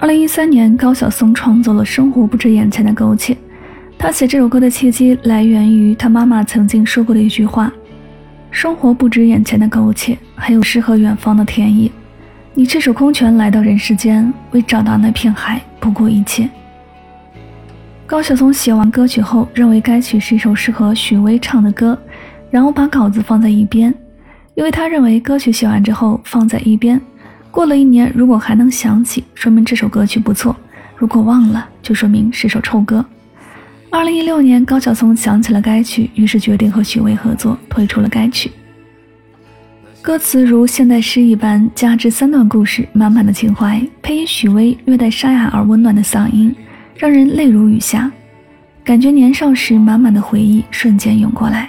二零一三年，高晓松创作了《生活不止眼前的苟且》。他写这首歌的契机来源于他妈妈曾经说过的一句话：“生活不止眼前的苟且，还有诗和远方的田野。你赤手空拳来到人世间，为找到那片海，不顾一切。”高晓松写完歌曲后，认为该曲是一首适合许巍唱的歌，然后把稿子放在一边，因为他认为歌曲写完之后放在一边。过了一年，如果还能想起，说明这首歌曲不错；如果忘了，就说明是首臭歌。二零一六年，高晓松想起了该曲，于是决定和许巍合作，推出了该曲。歌词如现代诗一般，加之三段故事，满满的情怀，配以许巍略带沙哑而温暖的嗓音，让人泪如雨下，感觉年少时满满的回忆瞬间涌过来。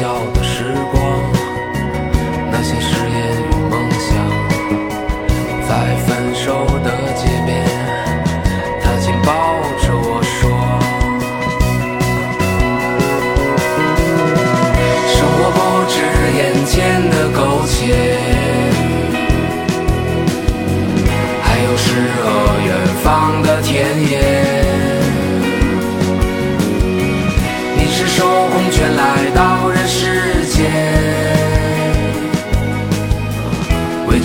笑的时光，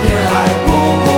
片海，不顾。